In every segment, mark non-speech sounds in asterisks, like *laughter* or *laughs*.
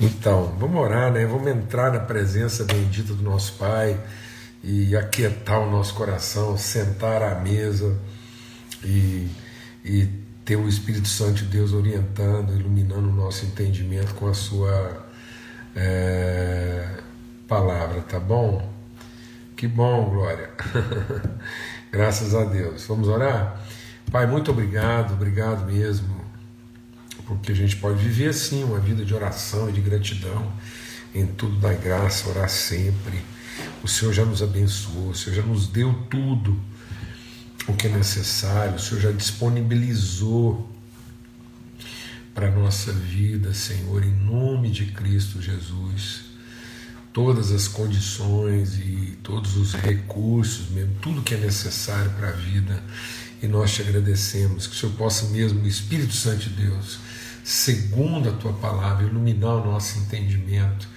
Então, vamos orar, né? Vamos entrar na presença bendita do nosso Pai e aquietar o nosso coração, sentar à mesa e, e ter o Espírito Santo de Deus orientando, iluminando o nosso entendimento com a Sua é, palavra, tá bom? Que bom, Glória. *laughs* Graças a Deus. Vamos orar? Pai, muito obrigado, obrigado mesmo porque a gente pode viver assim, uma vida de oração e de gratidão, em tudo da graça, orar sempre. O Senhor já nos abençoou, o Senhor já nos deu tudo o que é necessário, o Senhor já disponibilizou para a nossa vida, Senhor, em nome de Cristo Jesus, todas as condições e todos os recursos, mesmo, tudo que é necessário para a vida. E nós te agradecemos que o Senhor possa mesmo, o Espírito Santo de Deus, segundo a tua palavra, iluminar o nosso entendimento,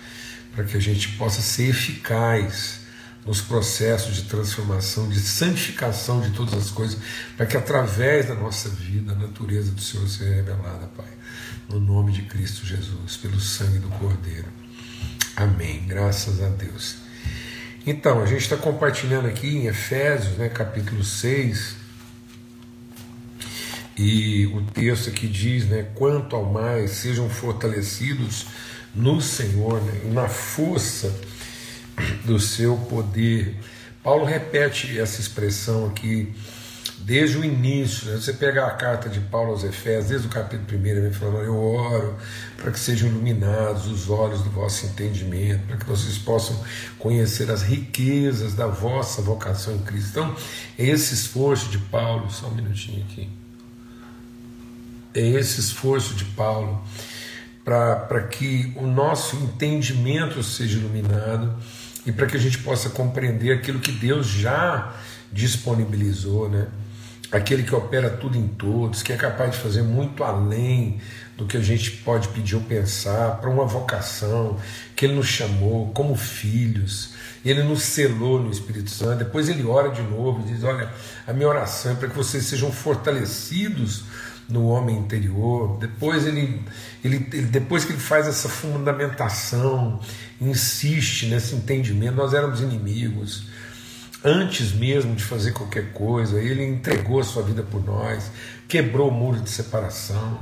para que a gente possa ser eficaz nos processos de transformação, de santificação de todas as coisas, para que através da nossa vida a natureza do Senhor seja revelada, Pai. No nome de Cristo Jesus, pelo sangue do Cordeiro. Amém. Graças a Deus. Então, a gente está compartilhando aqui em Efésios, né, capítulo 6, e o texto aqui diz, né, quanto ao mais sejam fortalecidos no Senhor né, na força do seu poder. Paulo repete essa expressão aqui desde o início. Né? Você pegar a carta de Paulo aos Efésios, desde o capítulo 1, ele vem falando: Eu oro para que sejam iluminados os olhos do vosso entendimento, para que vocês possam conhecer as riquezas da vossa vocação em Cristo. Então, esse esforço de Paulo, só um minutinho aqui é esse esforço de Paulo para que o nosso entendimento seja iluminado e para que a gente possa compreender aquilo que Deus já disponibilizou, né? Aquele que opera tudo em todos, que é capaz de fazer muito além do que a gente pode pedir ou pensar, para uma vocação, que Ele nos chamou como filhos, Ele nos selou no Espírito Santo. Depois Ele ora de novo e diz: Olha, a minha oração é para que vocês sejam fortalecidos no homem interior. Depois ele, ele, depois que ele faz essa fundamentação, insiste nesse entendimento, nós éramos inimigos. Antes mesmo de fazer qualquer coisa, ele entregou a sua vida por nós, quebrou o muro de separação.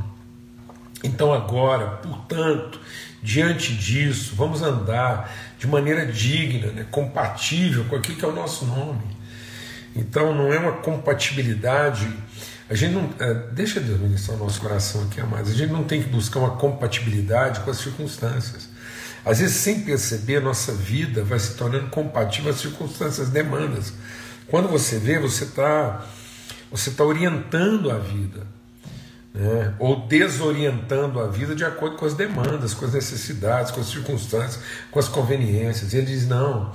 Então agora, portanto, diante disso, vamos andar de maneira digna, né, compatível com aquilo que é o nosso nome. Então não é uma compatibilidade a gente não. É, deixa Deus ministrar o nosso coração aqui, amados. A gente não tem que buscar uma compatibilidade com as circunstâncias. Às vezes, sem perceber, a nossa vida vai se tornando compatível às circunstâncias, demandas. Quando você vê, você está você tá orientando a vida, né? ou desorientando a vida de acordo com as demandas, com as necessidades, com as circunstâncias, com as conveniências. E ele diz: não,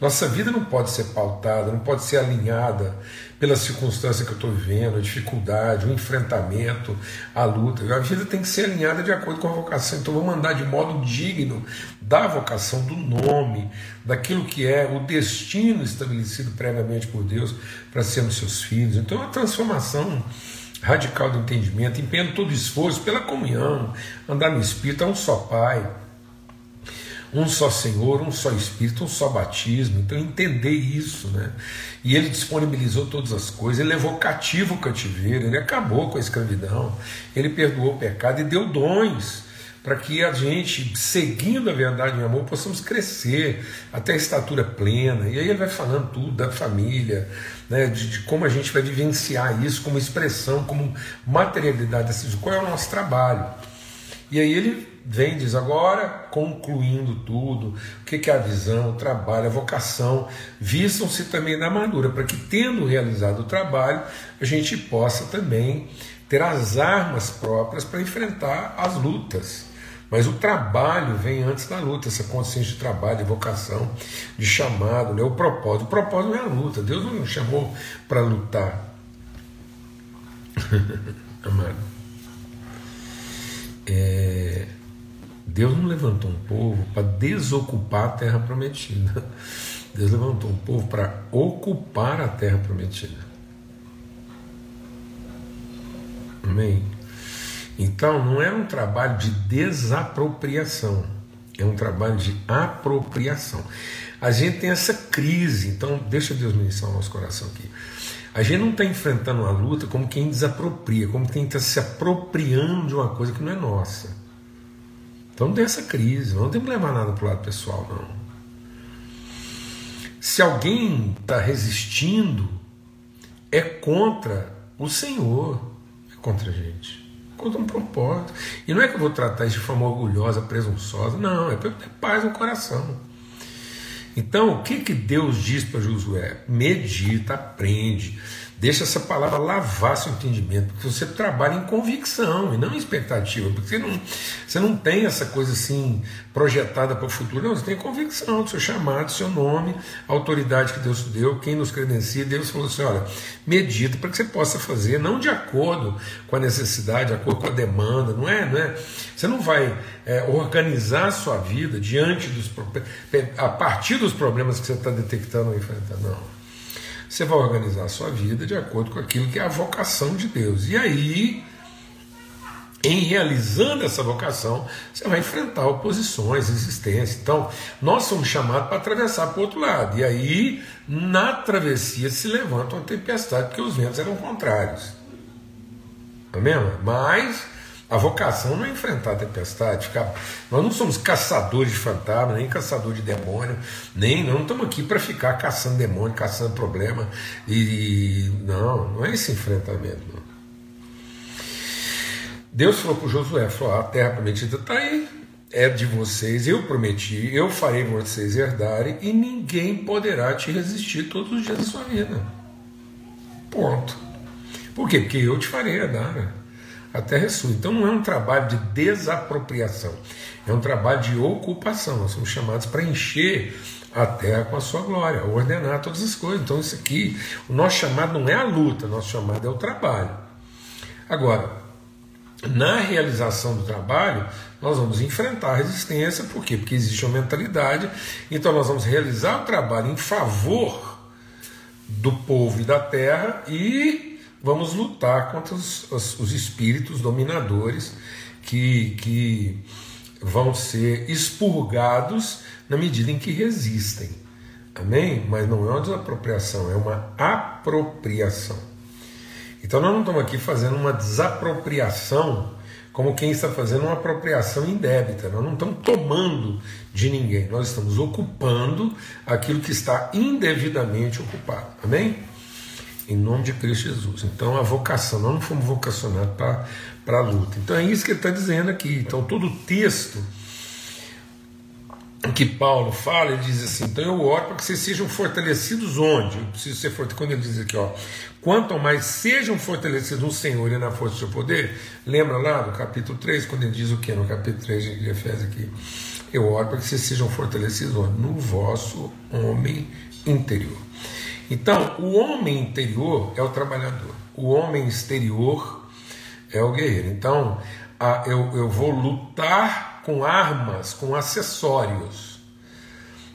nossa vida não pode ser pautada, não pode ser alinhada pela circunstância que eu estou vivendo, a dificuldade, o enfrentamento, a luta. A vida tem que ser alinhada de acordo com a vocação. Então vamos andar de modo digno da vocação, do nome, daquilo que é o destino estabelecido previamente por Deus para sermos seus filhos. Então é uma transformação radical do entendimento, empenhando todo o esforço pela comunhão, andar no Espírito, é um só Pai um só Senhor, um só Espírito, um só batismo. Então entender isso, né? E ele disponibilizou todas as coisas, ele levou cativo o cativeiro, ele acabou com a escravidão, ele perdoou o pecado e deu dons para que a gente, seguindo a verdade e amor, possamos crescer até a estatura plena. E aí ele vai falando tudo da família, né, de, de como a gente vai vivenciar isso como expressão, como materialidade dessas qual é o nosso trabalho. E aí ele vem diz agora, concluindo tudo, o que é a visão, o trabalho, a vocação, vistam-se também na armadura, para que, tendo realizado o trabalho, a gente possa também ter as armas próprias para enfrentar as lutas. Mas o trabalho vem antes da luta, essa consciência de trabalho, de vocação, de chamado, né? o propósito. O propósito não é a luta, Deus não chamou para lutar. *laughs* Amado. É, Deus não levantou um povo para desocupar a terra prometida. Deus levantou um povo para ocupar a terra prometida. Amém? Então, não é um trabalho de desapropriação. é um trabalho de apropriação. A gente tem essa crise, então deixa Deus ministrar o nosso coração aqui. A gente não está enfrentando uma luta como quem desapropria, como quem está se apropriando de uma coisa que não é nossa. Então não tem essa crise, não tem que levar nada para o lado pessoal, não. Se alguém está resistindo, é contra o Senhor, é contra a gente, contra um propósito. E não é que eu vou tratar isso de forma orgulhosa, presunçosa, não, é para ter paz no coração. Então, o que, que Deus diz para Josué? Medita, aprende, Deixa essa palavra lavar seu entendimento, porque você trabalha em convicção e não em expectativa, porque você não, você não tem essa coisa assim projetada para o futuro, não, você tem convicção do seu chamado, do seu nome, a autoridade que Deus te deu, quem nos credencia, Deus falou assim: olha, medita para que você possa fazer, não de acordo com a necessidade, de acordo com a demanda, não é? Não é? Você não vai é, organizar a sua vida diante dos a partir dos problemas que você está detectando ou enfrentando, não. Você vai organizar a sua vida de acordo com aquilo que é a vocação de Deus. E aí, em realizando essa vocação, você vai enfrentar oposições, resistência. Então, nós somos chamados para atravessar para o outro lado. E aí, na travessia, se levanta uma tempestade, porque os ventos eram contrários. Amém? Mas a vocação não é enfrentar a tempestade, ficar... nós não somos caçadores de fantasmas, nem caçadores de demônio, nem não estamos aqui para ficar caçando demônio, caçando problema. E não, não é esse enfrentamento. Não. Deus falou para Josué: falou, a terra prometida está aí, é de vocês, eu prometi, eu farei vocês herdarem, e ninguém poderá te resistir todos os dias da sua vida. Ponto. Por quê? Porque eu te farei herdar. Né? A terra é sua. Então não é um trabalho de desapropriação, é um trabalho de ocupação. Nós somos chamados para encher a terra com a sua glória, ordenar todas as coisas. Então isso aqui, o nosso chamado não é a luta, nosso chamado é o trabalho. Agora, na realização do trabalho, nós vamos enfrentar a resistência, por quê? Porque existe uma mentalidade, então nós vamos realizar o trabalho em favor do povo e da terra e vamos lutar contra os, os, os espíritos dominadores que, que vão ser expurgados na medida em que resistem. Amém? Mas não é uma desapropriação, é uma apropriação. Então nós não estamos aqui fazendo uma desapropriação como quem está fazendo uma apropriação indébita. Nós não estamos tomando de ninguém, nós estamos ocupando aquilo que está indevidamente ocupado. Amém? Em nome de Cristo Jesus. Então a vocação, nós não fomos vocacionados para a luta. Então é isso que ele está dizendo aqui. Então todo o texto que Paulo fala, ele diz assim: então eu oro para que vocês sejam fortalecidos onde? Eu preciso ser forte. Quando ele diz aqui, ó, quanto mais sejam fortalecidos no Senhor e na força do seu poder, lembra lá no capítulo 3, quando ele diz o que? No capítulo 3 de Efésios aqui. Eu oro para que vocês sejam fortalecidos onde? No vosso homem interior. Então, o homem interior é o trabalhador, o homem exterior é o guerreiro. Então, a, eu, eu vou lutar com armas, com acessórios.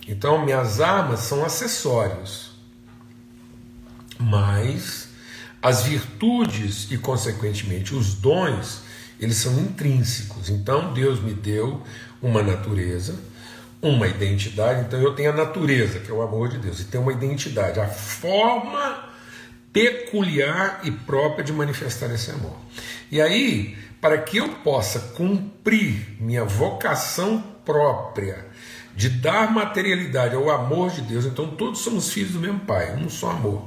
Então, minhas armas são acessórios, mas as virtudes e, consequentemente, os dons, eles são intrínsecos. Então, Deus me deu uma natureza uma identidade, então eu tenho a natureza, que é o amor de Deus, e tem uma identidade, a forma peculiar e própria de manifestar esse amor. E aí, para que eu possa cumprir minha vocação própria de dar materialidade ao amor de Deus, então todos somos filhos do mesmo Pai, um só amor.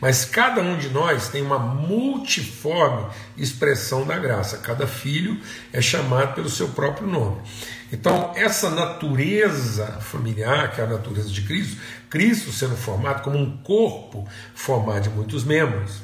Mas cada um de nós tem uma multiforme expressão da graça. Cada filho é chamado pelo seu próprio nome. Então, essa natureza familiar, que é a natureza de Cristo, Cristo sendo formado como um corpo formado de muitos membros,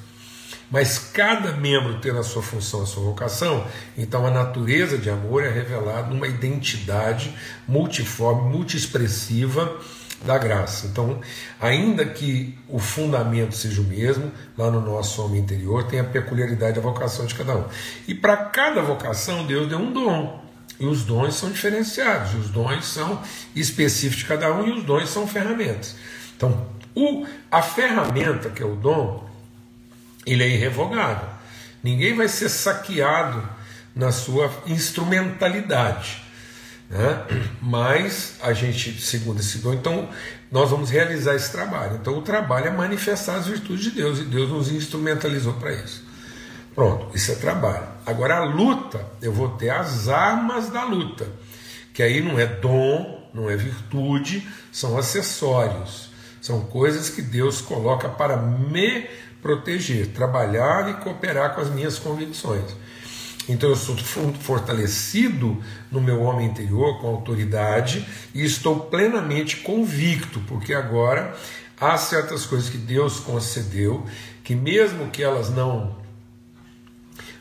mas cada membro tendo a sua função, a sua vocação, então a natureza de amor é revelada numa identidade multiforme, multiexpressiva da graça. Então, ainda que o fundamento seja o mesmo, lá no nosso homem interior tem a peculiaridade da vocação de cada um. E para cada vocação, Deus deu um dom. E os dons são diferenciados, os dons são específicos de cada um e os dons são ferramentas. Então, o, a ferramenta, que é o dom, ele é irrevogável. Ninguém vai ser saqueado na sua instrumentalidade. Né? Mas a gente, segundo esse dom, então nós vamos realizar esse trabalho. Então o trabalho é manifestar as virtudes de Deus e Deus nos instrumentalizou para isso. Pronto, isso é trabalho. Agora a luta, eu vou ter as armas da luta, que aí não é dom, não é virtude, são acessórios, são coisas que Deus coloca para me proteger, trabalhar e cooperar com as minhas convicções. Então eu sou fortalecido no meu homem interior com autoridade e estou plenamente convicto, porque agora há certas coisas que Deus concedeu que mesmo que elas não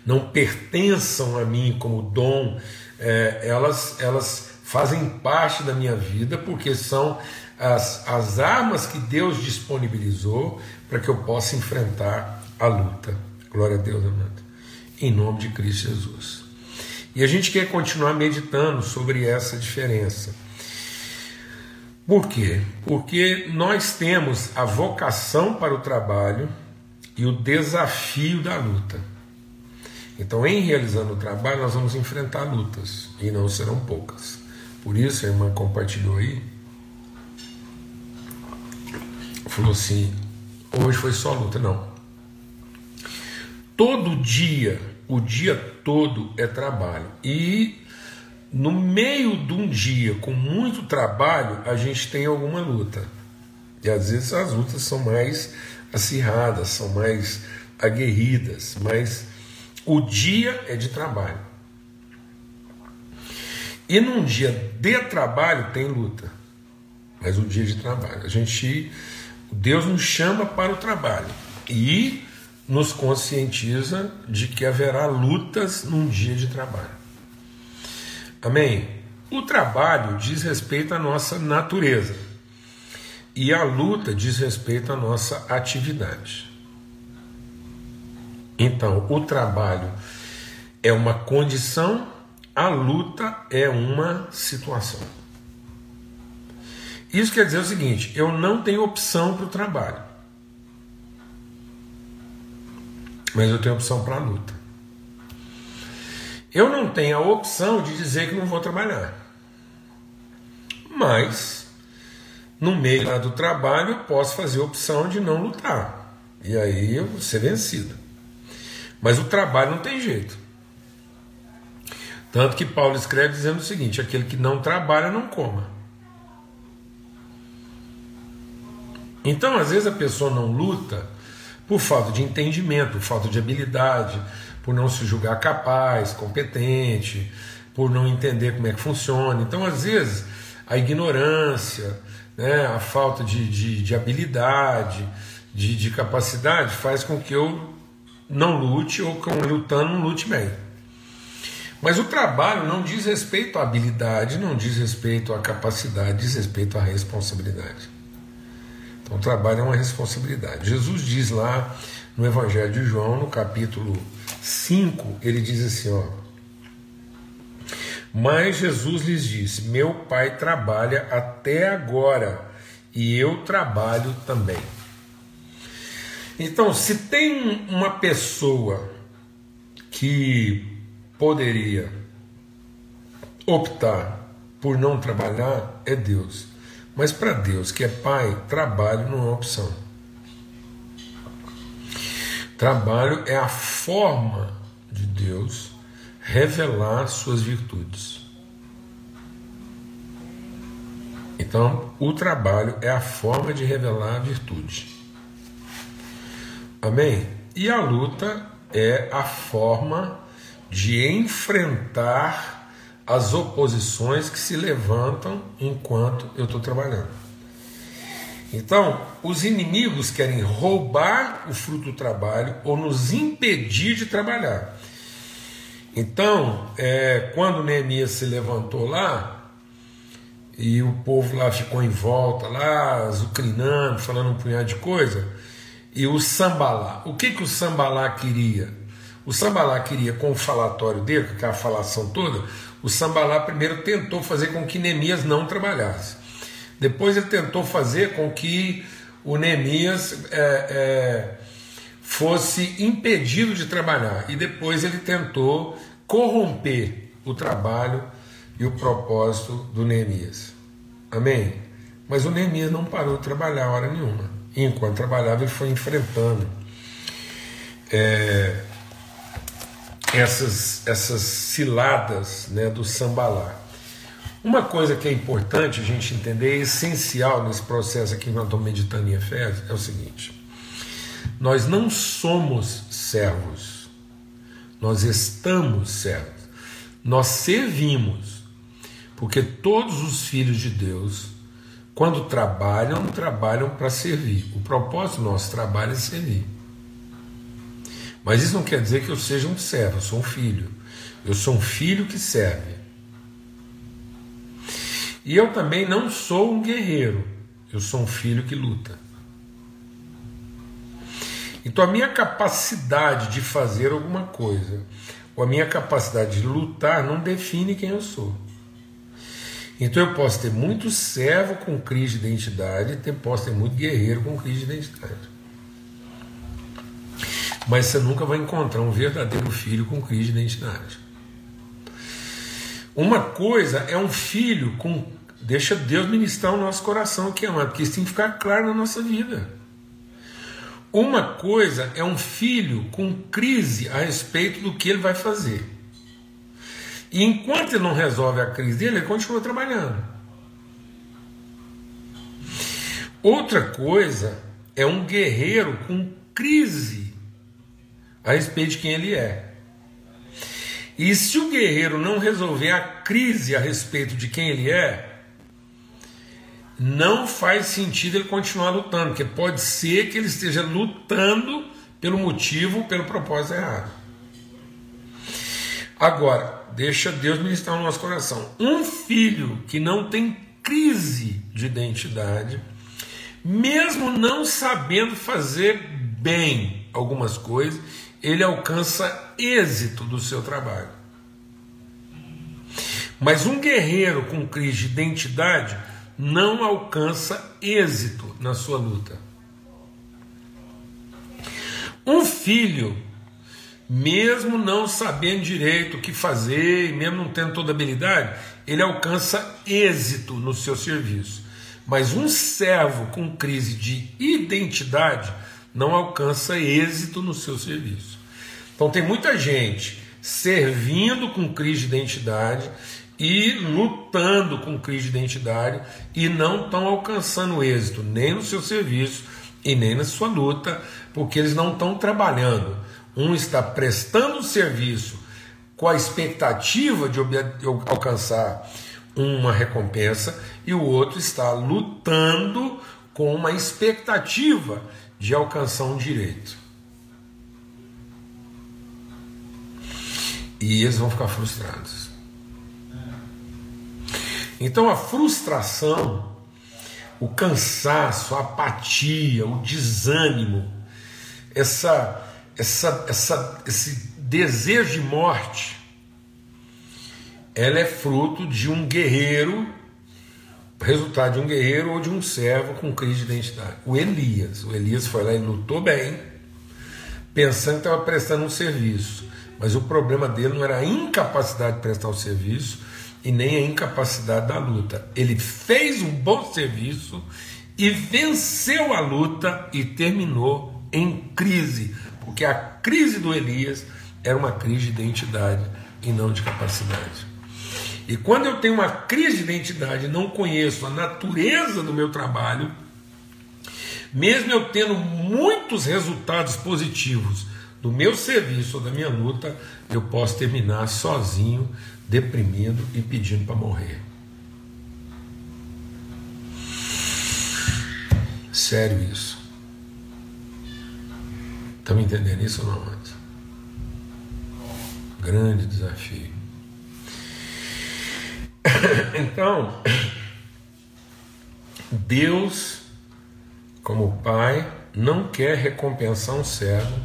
não pertençam a mim como dom, é, elas elas fazem parte da minha vida porque são as, as armas que Deus disponibilizou para que eu possa enfrentar a luta. Glória a Deus, amado em nome de Cristo Jesus. E a gente quer continuar meditando sobre essa diferença. Por quê? Porque nós temos a vocação para o trabalho e o desafio da luta. Então, em realizando o trabalho, nós vamos enfrentar lutas, e não serão poucas. Por isso, a irmã compartilhou aí, falou assim: hoje foi só luta. Não, todo dia, o dia todo é trabalho. E no meio de um dia com muito trabalho, a gente tem alguma luta. E às vezes as lutas são mais acirradas, são mais aguerridas, mas o dia é de trabalho. E num dia de trabalho tem luta, mas o dia de trabalho. A gente, Deus nos chama para o trabalho. E nos conscientiza de que haverá lutas num dia de trabalho. Amém? O trabalho diz respeito à nossa natureza e a luta diz respeito à nossa atividade. Então, o trabalho é uma condição, a luta é uma situação. Isso quer dizer o seguinte: eu não tenho opção para o trabalho. Mas eu tenho opção para a luta. Eu não tenho a opção de dizer que não vou trabalhar. Mas, no meio do trabalho, eu posso fazer a opção de não lutar. E aí eu vou ser vencido. Mas o trabalho não tem jeito. Tanto que Paulo escreve dizendo o seguinte: aquele que não trabalha, não coma. Então, às vezes, a pessoa não luta por falta de entendimento, por falta de habilidade, por não se julgar capaz, competente, por não entender como é que funciona. Então, às vezes, a ignorância, né, a falta de, de, de habilidade, de, de, capacidade, faz com que eu não lute ou lutando não lute bem. Mas o trabalho não diz respeito à habilidade, não diz respeito à capacidade, diz respeito à responsabilidade. Então, o trabalho é uma responsabilidade. Jesus diz lá no Evangelho de João, no capítulo 5, ele diz assim: ó. Mas Jesus lhes disse: Meu pai trabalha até agora e eu trabalho também. Então, se tem uma pessoa que poderia optar por não trabalhar, é Deus. Mas para Deus, que é Pai, trabalho não é opção. Trabalho é a forma de Deus revelar suas virtudes. Então, o trabalho é a forma de revelar a virtude. Amém? E a luta é a forma de enfrentar as oposições que se levantam enquanto eu estou trabalhando. Então, os inimigos querem roubar o fruto do trabalho ou nos impedir de trabalhar. Então, é, quando Neemias se levantou lá, e o povo lá ficou em volta, lá, azucrinando, falando um punhado de coisa, e o Sambalá, o que, que o Sambalá queria? O Sambalá queria, com o falatório dele, com aquela falação toda, o Sambalá primeiro tentou fazer com que Neemias não trabalhasse. Depois ele tentou fazer com que o Neemias é, é, fosse impedido de trabalhar. E depois ele tentou corromper o trabalho e o propósito do Neemias. Amém? Mas o Neemias não parou de trabalhar hora nenhuma. Enquanto trabalhava, ele foi enfrentando é, essas, essas ciladas né, do sambalá. Uma coisa que é importante a gente entender, é essencial nesse processo aqui que nós estamos meditando em Efésios, é o seguinte: nós não somos servos, nós estamos servos, nós servimos, porque todos os filhos de Deus, quando trabalham, trabalham para servir. O propósito do nosso trabalho é servir. Mas isso não quer dizer que eu seja um servo, eu sou um filho. Eu sou um filho que serve. E eu também não sou um guerreiro, eu sou um filho que luta. Então a minha capacidade de fazer alguma coisa, ou a minha capacidade de lutar, não define quem eu sou. Então eu posso ter muito servo com crise de identidade, posso ter muito guerreiro com crise de identidade. Mas você nunca vai encontrar um verdadeiro filho com crise de identidade. Uma coisa é um filho com. Deixa Deus ministrar o nosso coração aqui, amado, porque isso tem que ficar claro na nossa vida. Uma coisa é um filho com crise a respeito do que ele vai fazer. E enquanto ele não resolve a crise dele, ele continua trabalhando. Outra coisa é um guerreiro com crise a respeito de quem ele é. E se o guerreiro não resolver a crise a respeito de quem ele é, não faz sentido ele continuar lutando, porque pode ser que ele esteja lutando pelo motivo, pelo propósito errado. Agora, deixa Deus ministrar no nosso coração. Um filho que não tem crise de identidade, mesmo não sabendo fazer bem algumas coisas, ele alcança êxito do seu trabalho. Mas um guerreiro com crise de identidade não alcança êxito na sua luta. Um filho, mesmo não sabendo direito o que fazer, mesmo não tendo toda habilidade, ele alcança êxito no seu serviço. Mas um servo com crise de identidade não alcança êxito no seu serviço. Então tem muita gente servindo com crise de identidade e lutando com crise de identidade e não estão alcançando êxito nem no seu serviço e nem na sua luta, porque eles não estão trabalhando. Um está prestando serviço com a expectativa de alcançar uma recompensa e o outro está lutando com uma expectativa de alcançar um direito. E eles vão ficar frustrados. Então a frustração, o cansaço, a apatia, o desânimo, essa, essa, essa, esse desejo de morte, ela é fruto de um guerreiro resultado de um guerreiro ou de um servo com crise de identidade. O Elias, o Elias foi lá e lutou bem, pensando que estava prestando um serviço, mas o problema dele não era a incapacidade de prestar o serviço e nem a incapacidade da luta. Ele fez um bom serviço e venceu a luta e terminou em crise, porque a crise do Elias era uma crise de identidade e não de capacidade. E quando eu tenho uma crise de identidade, não conheço a natureza do meu trabalho, mesmo eu tendo muitos resultados positivos do meu serviço ou da minha luta, eu posso terminar sozinho, deprimido e pedindo para morrer. Sério isso. Estão entendendo isso ou não, Grande desafio. *coughs* Então, Deus, como Pai, não quer recompensar um servo,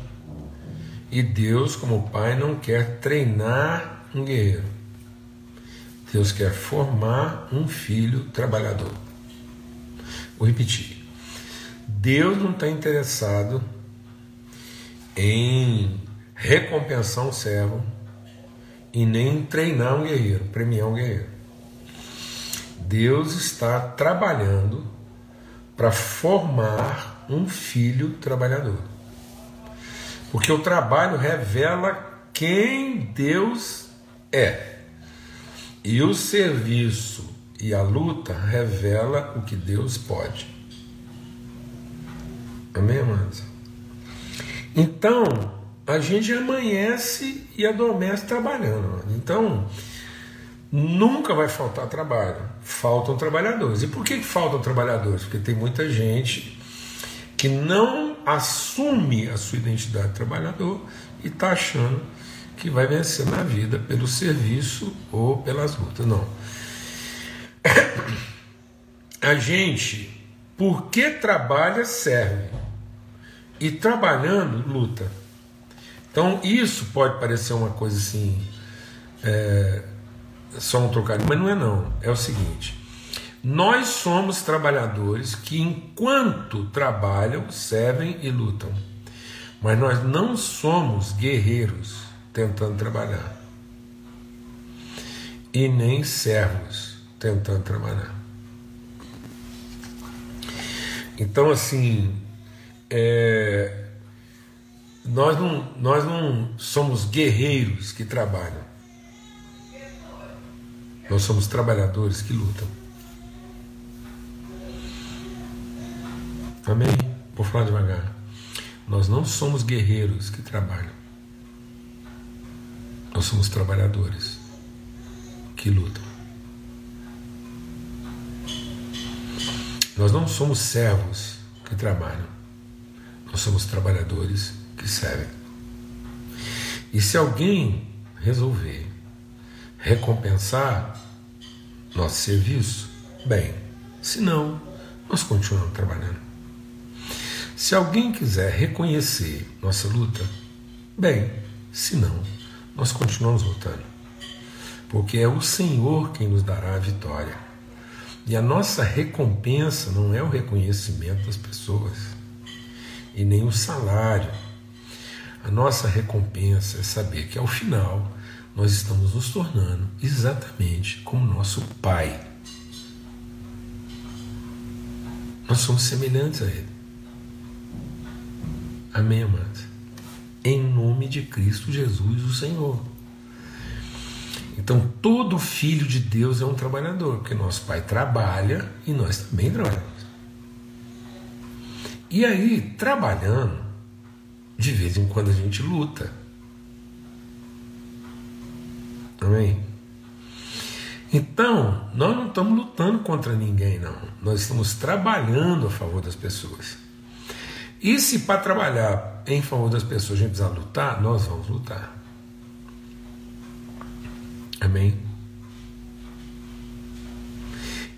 e Deus, como Pai, não quer treinar um guerreiro. Deus quer formar um filho trabalhador. Vou repetir. Deus não está interessado em recompensar um servo e nem treinar um guerreiro, premiar um guerreiro. Deus está trabalhando para formar um filho trabalhador. Porque o trabalho revela quem Deus é. E o serviço e a luta revela o que Deus pode. Amém, amados? Então, a gente amanhece e adormece trabalhando. Então, nunca vai faltar trabalho. Faltam trabalhadores. E por que faltam trabalhadores? Porque tem muita gente que não assume a sua identidade de trabalhador e está achando que vai vencer na vida pelo serviço ou pelas lutas. Não. *coughs* A gente, porque trabalha, serve. E trabalhando, luta. Então, isso pode parecer uma coisa assim. É, só um trocadilho, mas não é não. É o seguinte: nós somos trabalhadores que, enquanto trabalham, servem e lutam. Mas nós não somos guerreiros tentando trabalhar. E nem servos tentando trabalhar. Então, assim, é, nós, não, nós não somos guerreiros que trabalham. Nós somos trabalhadores que lutam. Amém? Vou falar devagar. Nós não somos guerreiros que trabalham. Nós somos trabalhadores que lutam. Nós não somos servos que trabalham. Nós somos trabalhadores que servem. E se alguém resolver recompensar nosso serviço? Bem, se não, nós continuamos trabalhando. Se alguém quiser reconhecer nossa luta, bem, se não, nós continuamos lutando. Porque é o Senhor quem nos dará a vitória. E a nossa recompensa não é o reconhecimento das pessoas e nem o salário. A nossa recompensa é saber que ao final nós estamos nos tornando exatamente como nosso Pai. Nós somos semelhantes a Ele. Amém, amados? Em nome de Cristo Jesus, o Senhor. Então, todo filho de Deus é um trabalhador, porque nosso pai trabalha e nós também trabalhamos. E aí, trabalhando, de vez em quando a gente luta. Amém? Então, nós não estamos lutando contra ninguém, não. Nós estamos trabalhando a favor das pessoas. E se para trabalhar em favor das pessoas a gente precisar lutar, nós vamos lutar. Amém?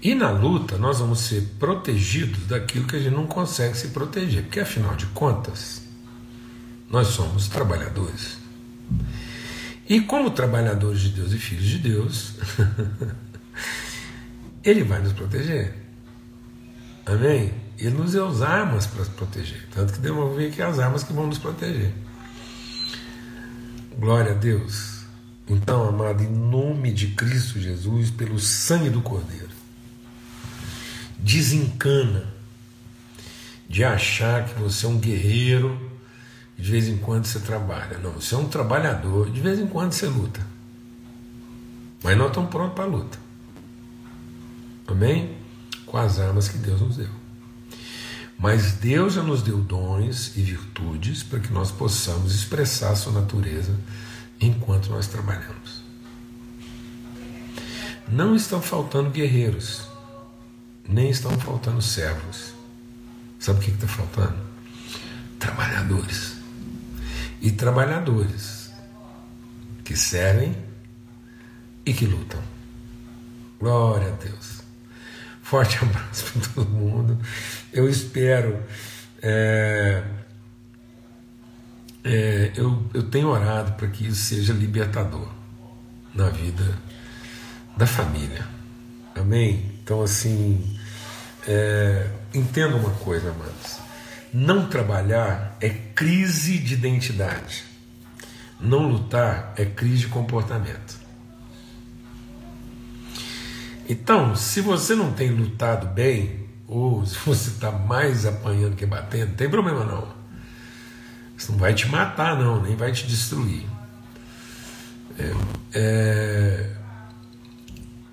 E na luta nós vamos ser protegidos daquilo que a gente não consegue se proteger, porque afinal de contas, nós somos trabalhadores. E como trabalhadores de Deus e filhos de Deus, *laughs* Ele vai nos proteger. Amém? Ele nos deu as armas para proteger. Tanto que devolver aqui as armas que vão nos proteger. Glória a Deus. Então, amado, em nome de Cristo Jesus, pelo sangue do Cordeiro, desencana de achar que você é um guerreiro de vez em quando você trabalha. Não, você é um trabalhador, de vez em quando você luta. Mas nós estamos prontos para a luta. Amém? Com as armas que Deus nos deu. Mas Deus já nos deu dons e virtudes para que nós possamos expressar a sua natureza enquanto nós trabalhamos. Não estão faltando guerreiros, nem estão faltando servos. Sabe o que está faltando? Trabalhadores e trabalhadores que servem e que lutam. Glória a Deus. Forte *laughs* abraço para todo mundo. Eu espero. É, é, eu, eu tenho orado para que isso seja libertador na vida da família. Amém? Então, assim, é, entenda uma coisa, amados. Não trabalhar é crise de identidade. Não lutar é crise de comportamento. Então, se você não tem lutado bem, ou se você está mais apanhando que batendo, não tem problema não. Isso não vai te matar, não, nem vai te destruir. É, é,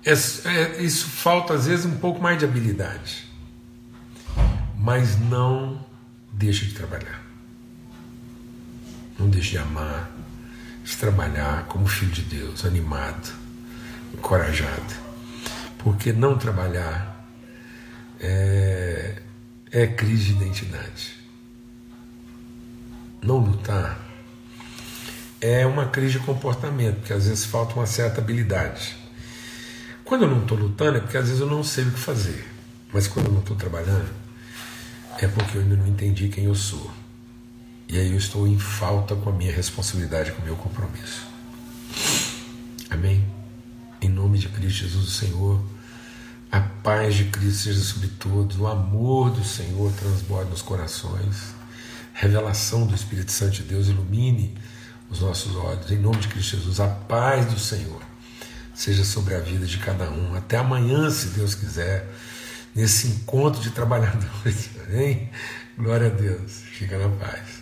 é, é, isso falta às vezes um pouco mais de habilidade, mas não deixa de trabalhar, não deixa de amar, de trabalhar como filho de Deus, animado, encorajado, porque não trabalhar é, é crise de identidade. Não lutar é uma crise de comportamento, porque às vezes falta uma certa habilidade. Quando eu não estou lutando é porque às vezes eu não sei o que fazer, mas quando eu não estou trabalhando é porque eu ainda não entendi quem eu sou. E aí eu estou em falta com a minha responsabilidade, com o meu compromisso. Amém? Em nome de Cristo Jesus, o Senhor, a paz de Cristo seja sobre todos, o amor do Senhor transborde nos corações, revelação do Espírito Santo de Deus ilumine os nossos olhos. Em nome de Cristo Jesus, a paz do Senhor seja sobre a vida de cada um. Até amanhã, se Deus quiser, nesse encontro de trabalhadores. *laughs* Amém? Glória a Deus. Fica na paz.